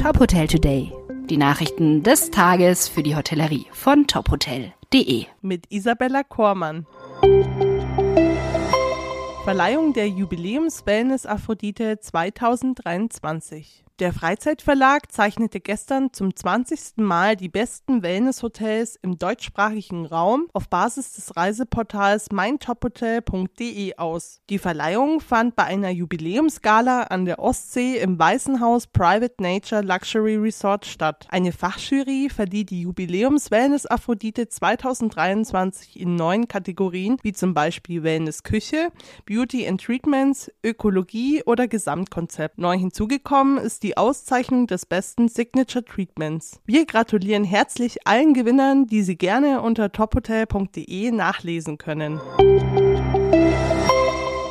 Top Hotel Today. Die Nachrichten des Tages für die Hotellerie von tophotel.de. Mit Isabella Kormann. Verleihung der Jubiläums-Wellness Aphrodite 2023. Der Freizeitverlag zeichnete gestern zum 20. Mal die besten Wellnesshotels im deutschsprachigen Raum auf Basis des Reiseportals meintophotel.de aus. Die Verleihung fand bei einer Jubiläumsgala an der Ostsee im Weißenhaus Private Nature Luxury Resort statt. Eine Fachjury verlieh die Jubiläums Wellness Aphrodite 2023 in neun Kategorien, wie zum Beispiel Wellness Küche, Beauty and Treatments, Ökologie oder Gesamtkonzept. Neu hinzugekommen ist die die Auszeichnung des besten Signature Treatments. Wir gratulieren herzlich allen Gewinnern, die Sie gerne unter tophotel.de nachlesen können.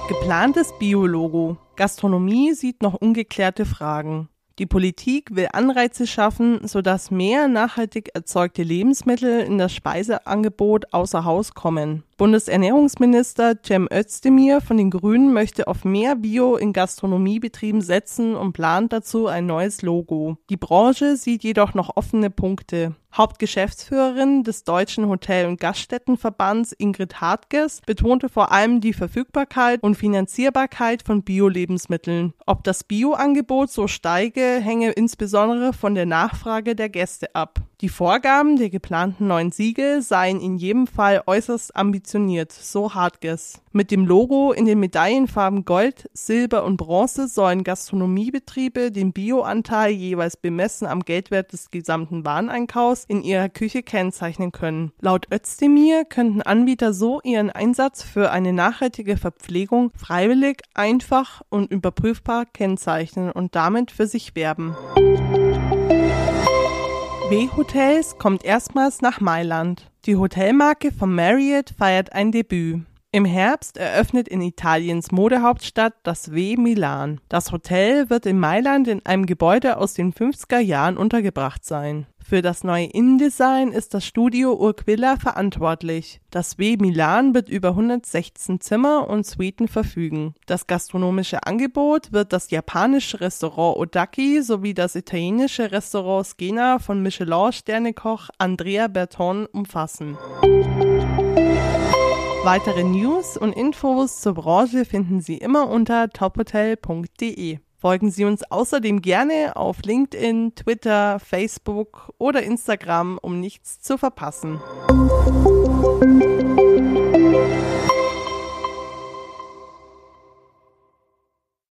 Geplantes Biologo. Gastronomie sieht noch ungeklärte Fragen. Die Politik will Anreize schaffen, sodass mehr nachhaltig erzeugte Lebensmittel in das Speiseangebot außer Haus kommen. Bundesernährungsminister Cem Özdemir von den Grünen möchte auf mehr Bio in Gastronomiebetrieben setzen und plant dazu ein neues Logo. Die Branche sieht jedoch noch offene Punkte. Hauptgeschäftsführerin des Deutschen Hotel- und Gaststättenverbands Ingrid Hartges betonte vor allem die Verfügbarkeit und Finanzierbarkeit von Bio-Lebensmitteln. Ob das Bio-Angebot so steige, hänge insbesondere von der Nachfrage der Gäste ab. Die Vorgaben der geplanten neuen Siegel seien in jedem Fall äußerst ambitioniert, so Hartges. Mit dem Logo in den Medaillenfarben Gold, Silber und Bronze sollen Gastronomiebetriebe den Bioanteil jeweils bemessen am Geldwert des gesamten Wareneinkaufs in ihrer Küche kennzeichnen können. Laut Özdemir könnten Anbieter so ihren Einsatz für eine nachhaltige Verpflegung freiwillig, einfach und überprüfbar kennzeichnen und damit für sich werben. W-Hotels kommt erstmals nach Mailand. Die Hotelmarke von Marriott feiert ein Debüt. Im Herbst eröffnet in Italiens Modehauptstadt das W Milan. Das Hotel wird in Mailand in einem Gebäude aus den 50er Jahren untergebracht sein. Für das neue Innendesign ist das Studio Urquilla verantwortlich. Das W Milan wird über 116 Zimmer und Suiten verfügen. Das gastronomische Angebot wird das japanische Restaurant Odaki sowie das italienische Restaurant Skena von Michelin-Sternekoch Andrea Berton umfassen. Weitere News und Infos zur Branche finden Sie immer unter tophotel.de. Folgen Sie uns außerdem gerne auf LinkedIn, Twitter, Facebook oder Instagram, um nichts zu verpassen.